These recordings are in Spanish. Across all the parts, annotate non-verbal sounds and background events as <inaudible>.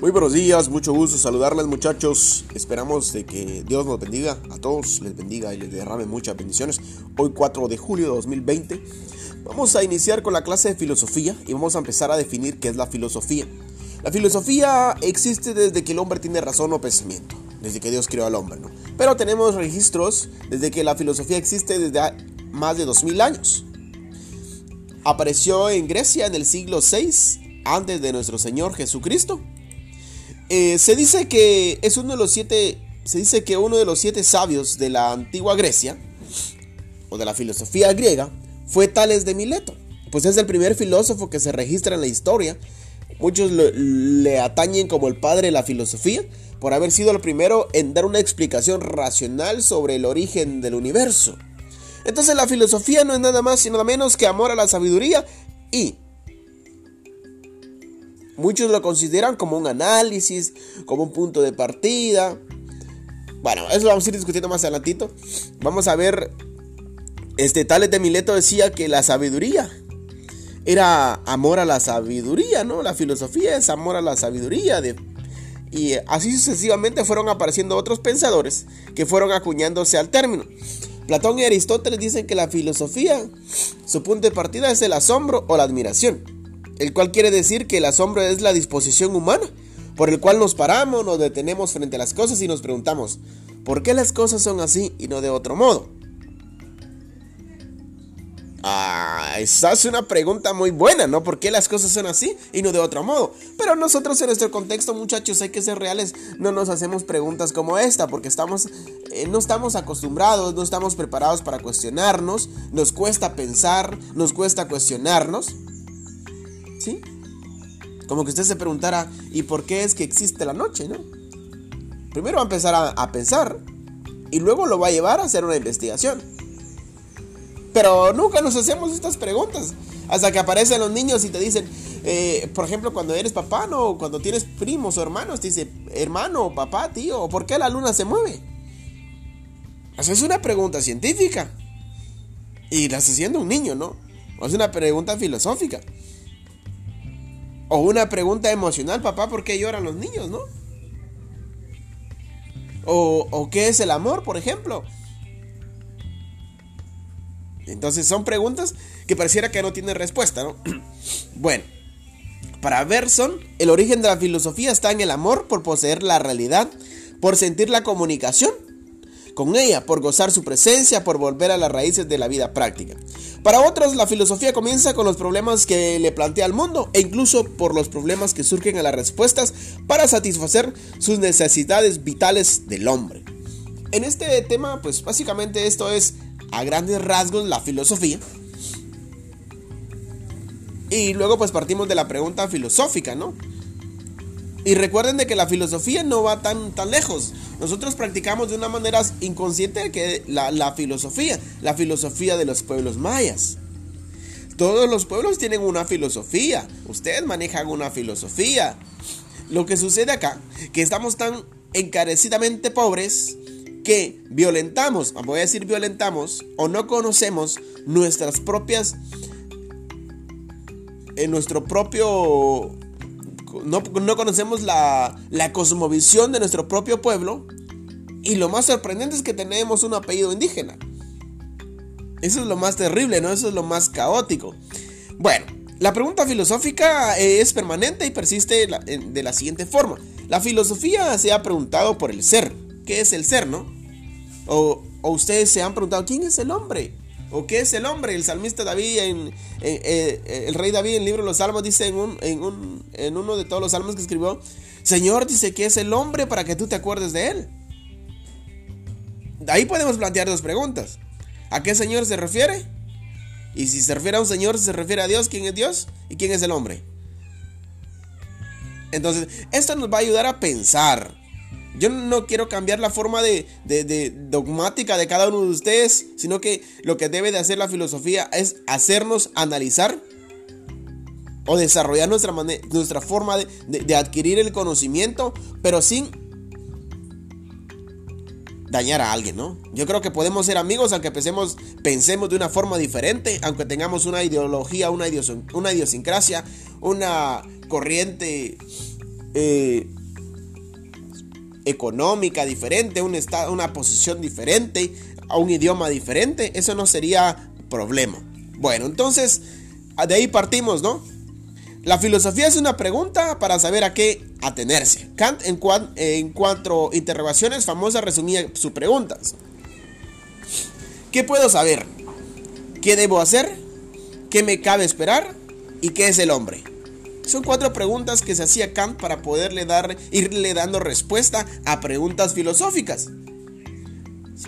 Muy buenos días, mucho gusto saludarles muchachos. Esperamos de que Dios nos bendiga, a todos les bendiga y les derrame muchas bendiciones. Hoy 4 de julio de 2020 vamos a iniciar con la clase de filosofía y vamos a empezar a definir qué es la filosofía. La filosofía existe desde que el hombre tiene razón o pensamiento, desde que Dios creó al hombre, ¿no? Pero tenemos registros desde que la filosofía existe desde más de 2000 años. Apareció en Grecia en el siglo 6 antes de nuestro Señor Jesucristo eh, se dice que es uno de los siete. Se dice que uno de los siete sabios de la antigua Grecia, o de la filosofía griega, fue Tales de Mileto. Pues es el primer filósofo que se registra en la historia. Muchos le atañen como el padre de la filosofía, por haber sido el primero en dar una explicación racional sobre el origen del universo. Entonces la filosofía no es nada más y nada menos que amor a la sabiduría y Muchos lo consideran como un análisis, como un punto de partida. Bueno, eso lo vamos a ir discutiendo más adelantito. Vamos a ver, este Tales de Mileto decía que la sabiduría era amor a la sabiduría, ¿no? La filosofía es amor a la sabiduría. Y así sucesivamente fueron apareciendo otros pensadores que fueron acuñándose al término. Platón y Aristóteles dicen que la filosofía, su punto de partida es el asombro o la admiración el cual quiere decir que el asombro es la disposición humana, por el cual nos paramos, nos detenemos frente a las cosas y nos preguntamos, ¿por qué las cosas son así y no de otro modo? Ah, esa es una pregunta muy buena, ¿no? ¿Por qué las cosas son así y no de otro modo? Pero nosotros en nuestro contexto, muchachos, hay que ser reales, no nos hacemos preguntas como esta, porque estamos, eh, no estamos acostumbrados, no estamos preparados para cuestionarnos, nos cuesta pensar, nos cuesta cuestionarnos. Como que usted se preguntara, ¿y por qué es que existe la noche, no? Primero va a empezar a, pensar y luego lo va a llevar a hacer una investigación. Pero nunca nos hacemos estas preguntas. Hasta que aparecen los niños y te dicen, eh, por ejemplo, cuando eres papá, no, cuando tienes primos o hermanos, te dice, hermano, papá, tío, ¿por qué la luna se mueve? Eso es una pregunta científica. Y la está haciendo un niño, ¿no? O es una pregunta filosófica. O una pregunta emocional, papá, ¿por qué lloran los niños, no? O, qué es el amor, por ejemplo. Entonces son preguntas que pareciera que no tienen respuesta, ¿no? <clears throat> bueno, para Berson, el origen de la filosofía está en el amor por poseer la realidad, por sentir la comunicación con ella, por gozar su presencia, por volver a las raíces de la vida práctica. Para otros, la filosofía comienza con los problemas que le plantea al mundo e incluso por los problemas que surgen a las respuestas para satisfacer sus necesidades vitales del hombre. En este tema, pues básicamente esto es a grandes rasgos la filosofía. Y luego pues partimos de la pregunta filosófica, ¿no? Y recuerden de que la filosofía no va tan, tan lejos. Nosotros practicamos de una manera inconsciente que la, filosofía, la filosofía de los pueblos mayas. Todos los pueblos tienen una filosofía. Ustedes manejan una filosofía. Lo que sucede acá, que estamos tan encarecidamente pobres que violentamos, voy a decir violentamos, o no conocemos nuestras propias, en nuestro propio no, conocemos la, cosmovisión de nuestro propio pueblo. Y lo más sorprendente es que tenemos un apellido indígena. Eso es lo más terrible, ¿no? Eso es lo más caótico. Bueno, la pregunta filosófica es permanente y persiste de la siguiente forma. La filosofía se ha preguntado por el ser. ¿Qué es el ser, no? O, o ustedes se han preguntado, ¿quién es el hombre? ¿O qué es el hombre? El salmista David, en, eh, el rey David en el libro de los Salmos dice en, en, uno de todos los salmos que escribió, Señor dice que es el hombre para que tú te acuerdes de él. Ahí podemos plantear dos preguntas. ¿A qué Señor se refiere? Y si se refiere a un Señor, se refiere a Dios, ¿quién es Dios? ¿Y quién es el hombre? Entonces, esto nos va a ayudar a pensar. Yo no quiero cambiar la forma de, dogmática de cada uno de ustedes, sino que lo que debe de hacer la filosofía es hacernos analizar o desarrollar nuestra, nuestra forma de, adquirir el conocimiento, pero sin dañar a alguien, ¿no? Yo creo que podemos ser amigos aunque pensemos, pensemos de una forma diferente, aunque tengamos una ideología, una, idiosincrasia, una corriente eh, económica diferente, un estado, una posición diferente, a un idioma diferente, eso no sería problema. Bueno, entonces, de ahí partimos, ¿no? La filosofía es una pregunta para saber a qué atenerse. Kant en, en cuatro interrogaciones famosas resumía sus preguntas. ¿Qué puedo saber? ¿Qué debo hacer? ¿Qué me cabe esperar? ¿Y qué es el hombre? Son cuatro preguntas que se hacía Kant para poderle dar, irle dando respuesta a preguntas filosóficas.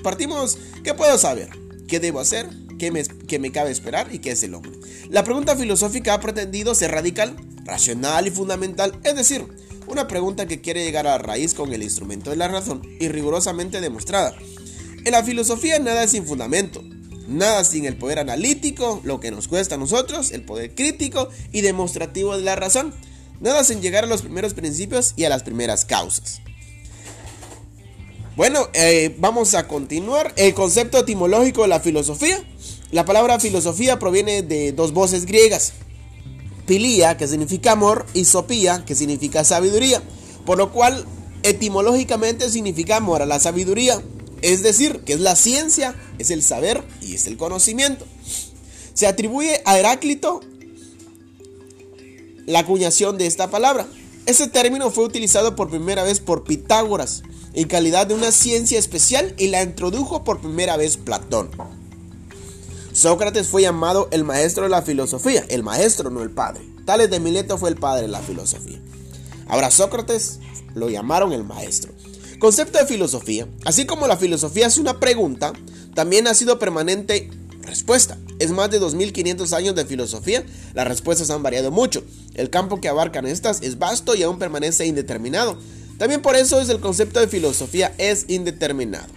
Partimos, ¿qué puedo saber? ¿Qué debo hacer? ¿Qué me, qué me cabe esperar? ¿Y qué es el hombre? La pregunta filosófica ha pretendido ser radical, racional y fundamental, es decir, una pregunta que quiere llegar a la raíz con el instrumento de la razón y rigurosamente demostrada. En la filosofía nada es sin fundamento, Nada sin el poder analítico, lo que nos cuesta a nosotros, el poder crítico y demostrativo de la razón. Nada sin llegar a los primeros principios y a las primeras causas. Bueno, eh, vamos a continuar. El concepto etimológico de la filosofía. La palabra filosofía proviene de dos voces griegas. Pilía, que significa amor, y sopía, que significa sabiduría. Por lo cual, etimológicamente significa amor a la sabiduría. Es decir, que es la ciencia, es el saber y es el conocimiento. Se atribuye a Heráclito la acuñación de esta palabra. Ese término fue utilizado por primera vez por Pitágoras en calidad de una ciencia especial y la introdujo por primera vez Platón. Sócrates fue llamado el maestro de la filosofía, el maestro, no el padre. Tales de Mileto fue el padre de la filosofía. Ahora Sócrates lo llamaron el maestro. Concepto de filosofía. Así como la filosofía es una pregunta, también ha sido permanente respuesta. Es más de 2500 años de filosofía, las respuestas han variado mucho. El campo que abarcan estas es vasto y aún permanece indeterminado. También por eso es el concepto de filosofía es indeterminado.